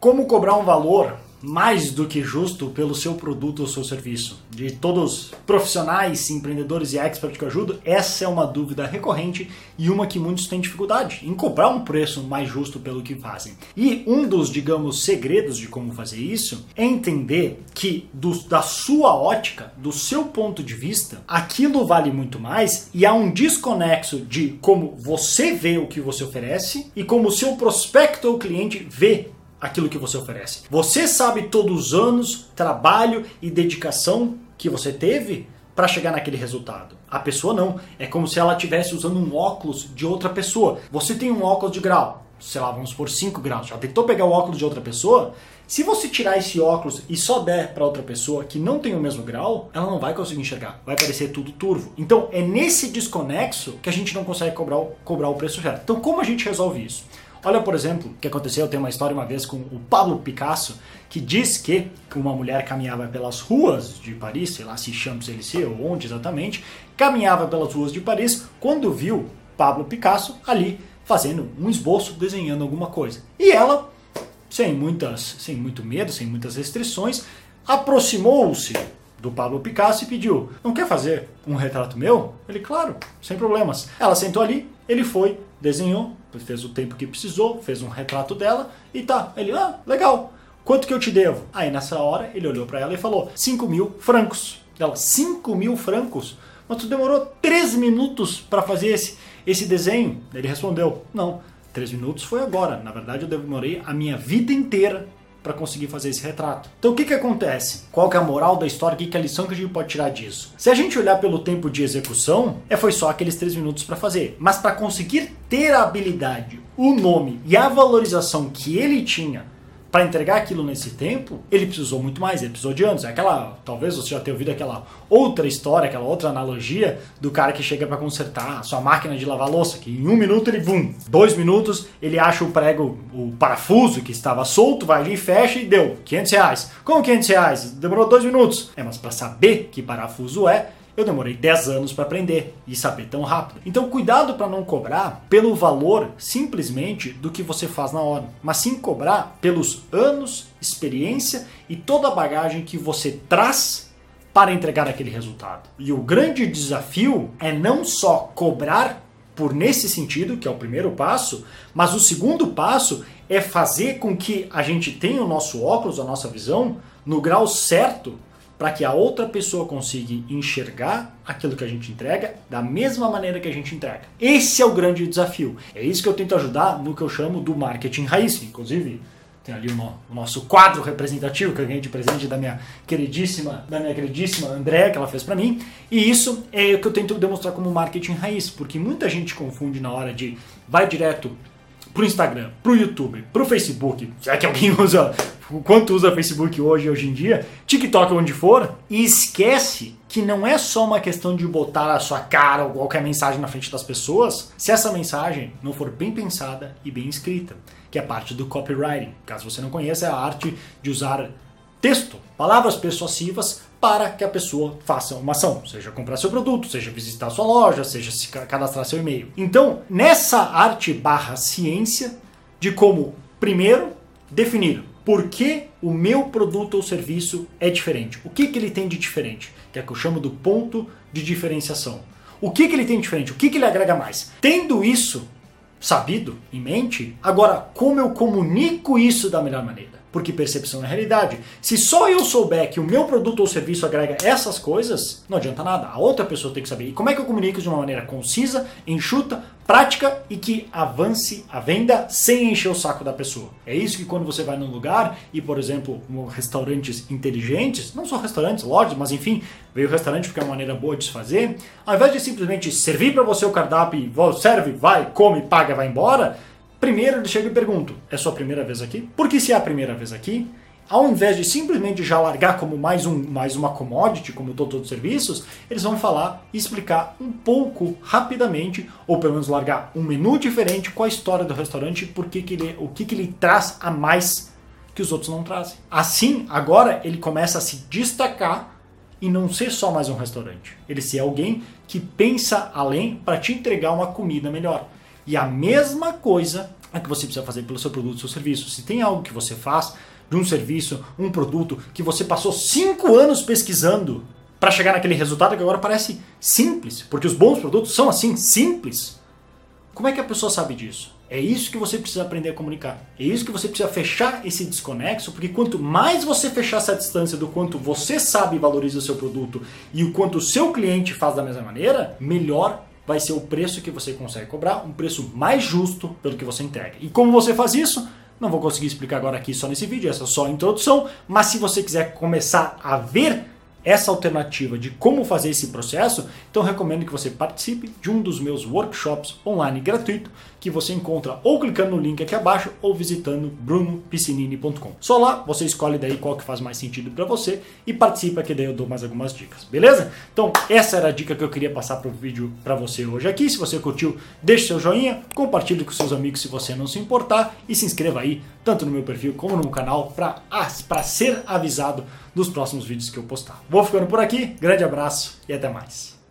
Como cobrar um valor mais do que justo pelo seu produto ou seu serviço. De todos os profissionais, empreendedores e experts que eu ajudo, essa é uma dúvida recorrente e uma que muitos têm dificuldade em cobrar um preço mais justo pelo que fazem. E um dos, digamos, segredos de como fazer isso é entender que do, da sua ótica, do seu ponto de vista, aquilo vale muito mais e há um desconexo de como você vê o que você oferece e como o seu prospecto ou cliente vê aquilo que você oferece. Você sabe todos os anos, trabalho e dedicação que você teve para chegar naquele resultado. A pessoa não. É como se ela estivesse usando um óculos de outra pessoa. Você tem um óculos de grau, sei lá, vamos por 5 graus. Já tentou pegar o óculos de outra pessoa? Se você tirar esse óculos e só der para outra pessoa que não tem o mesmo grau, ela não vai conseguir enxergar. Vai parecer tudo turvo. Então é nesse desconexo que a gente não consegue cobrar, cobrar o preço certo. Então como a gente resolve isso? Olha, por exemplo, o que aconteceu, tem uma história uma vez com o Pablo Picasso, que diz que uma mulher caminhava pelas ruas de Paris, sei lá se Champs-Élysées ou onde exatamente, caminhava pelas ruas de Paris quando viu Pablo Picasso ali fazendo um esboço, desenhando alguma coisa. E ela, sem muitas, sem muito medo, sem muitas restrições, aproximou-se do Pablo Picasso e pediu: "Não quer fazer um retrato meu?" Ele, claro, sem problemas. Ela sentou ali, ele foi, desenhou, fez o tempo que precisou, fez um retrato dela e tá. Ele, ah, legal. Quanto que eu te devo? Aí nessa hora ele olhou para ela e falou: 5 mil francos. Ela, 5 mil francos? Mas tu demorou 3 minutos para fazer esse, esse desenho? Ele respondeu: Não, 3 minutos foi agora. Na verdade, eu demorei a minha vida inteira para conseguir fazer esse retrato. Então o que, que acontece? Qual que é a moral da história? O que, que é a lição que a gente pode tirar disso? Se a gente olhar pelo tempo de execução, é foi só aqueles três minutos para fazer. Mas para conseguir ter a habilidade, o nome e a valorização que ele tinha para entregar aquilo nesse tempo, ele precisou muito mais, ele precisou de anos. É aquela, talvez você já tenha ouvido aquela outra história, aquela outra analogia do cara que chega para consertar a sua máquina de lavar louça, que em um minuto ele, bum, dois minutos ele acha o prego, o parafuso que estava solto, vai ali, fecha e deu 500 reais. Como 500 reais? Demorou dois minutos. É, mas para saber que parafuso é, eu demorei 10 anos para aprender e saber tão rápido. Então, cuidado para não cobrar pelo valor simplesmente do que você faz na hora, mas sim cobrar pelos anos, experiência e toda a bagagem que você traz para entregar aquele resultado. E o grande desafio é não só cobrar por nesse sentido, que é o primeiro passo, mas o segundo passo é fazer com que a gente tenha o nosso óculos, a nossa visão, no grau certo para que a outra pessoa consiga enxergar aquilo que a gente entrega da mesma maneira que a gente entrega. Esse é o grande desafio. É isso que eu tento ajudar no que eu chamo do marketing raiz. Inclusive, tem ali o, no, o nosso quadro representativo que eu ganhei de presente da minha queridíssima, da minha queridíssima Andréa, que ela fez para mim. E isso é o que eu tento demonstrar como marketing raiz, porque muita gente confunde na hora de vai direto pro Instagram, pro YouTube, pro Facebook, já que alguém usa quanto usa Facebook hoje, hoje em dia, TikTok onde for, e esquece que não é só uma questão de botar a sua cara ou qualquer mensagem na frente das pessoas, se essa mensagem não for bem pensada e bem escrita, que é parte do copywriting. Caso você não conheça, é a arte de usar texto, palavras persuasivas para que a pessoa faça uma ação, seja comprar seu produto, seja visitar sua loja, seja se cadastrar seu e-mail. Então, nessa arte barra ciência de como, primeiro, definir por que o meu produto ou serviço é diferente. O que, que ele tem de diferente? Que é o que eu chamo do ponto de diferenciação. O que, que ele tem de diferente? O que, que ele agrega mais? Tendo isso sabido em mente, agora como eu comunico isso da melhor maneira? Porque percepção é realidade. Se só eu souber que o meu produto ou serviço agrega essas coisas, não adianta nada. A outra pessoa tem que saber. E como é que eu comunico de uma maneira concisa, enxuta, prática e que avance a venda sem encher o saco da pessoa? É isso que quando você vai num lugar e, por exemplo, restaurantes inteligentes, não só restaurantes, lojas, mas enfim, veio o restaurante porque é uma maneira boa de se fazer, ao invés de simplesmente servir para você o cardápio, serve, vai, come, paga, vai embora, Primeiro ele chega e pergunta: é sua primeira vez aqui? Porque se é a primeira vez aqui, ao invés de simplesmente já largar como mais, um, mais uma commodity, como todos os serviços, eles vão falar e explicar um pouco rapidamente, ou pelo menos largar um menu diferente com a história do restaurante, porque que ele, o que, que ele traz a mais que os outros não trazem. Assim, agora ele começa a se destacar e não ser só mais um restaurante. Ele ser alguém que pensa além para te entregar uma comida melhor. E a mesma coisa é que você precisa fazer pelo seu produto, seu serviço. Se tem algo que você faz de um serviço, um produto que você passou cinco anos pesquisando para chegar naquele resultado que agora parece simples, porque os bons produtos são assim simples. Como é que a pessoa sabe disso? É isso que você precisa aprender a comunicar. É isso que você precisa fechar esse desconexo, porque quanto mais você fechar essa distância do quanto você sabe e valoriza o seu produto e o quanto o seu cliente faz da mesma maneira, melhor vai ser o preço que você consegue cobrar, um preço mais justo pelo que você entrega. E como você faz isso? Não vou conseguir explicar agora aqui só nesse vídeo, essa é só a introdução, mas se você quiser começar a ver essa alternativa de como fazer esse processo, então recomendo que você participe de um dos meus workshops online gratuito que você encontra ou clicando no link aqui abaixo ou visitando brunopiscinini.com. Só lá você escolhe daí qual que faz mais sentido para você e participa que daí eu dou mais algumas dicas, beleza? Então essa era a dica que eu queria passar para o vídeo para você hoje aqui. Se você curtiu, deixe seu joinha, compartilhe com seus amigos se você não se importar e se inscreva aí tanto no meu perfil como no meu canal para ser avisado dos próximos vídeos que eu postar. Vou ficando por aqui, grande abraço e até mais.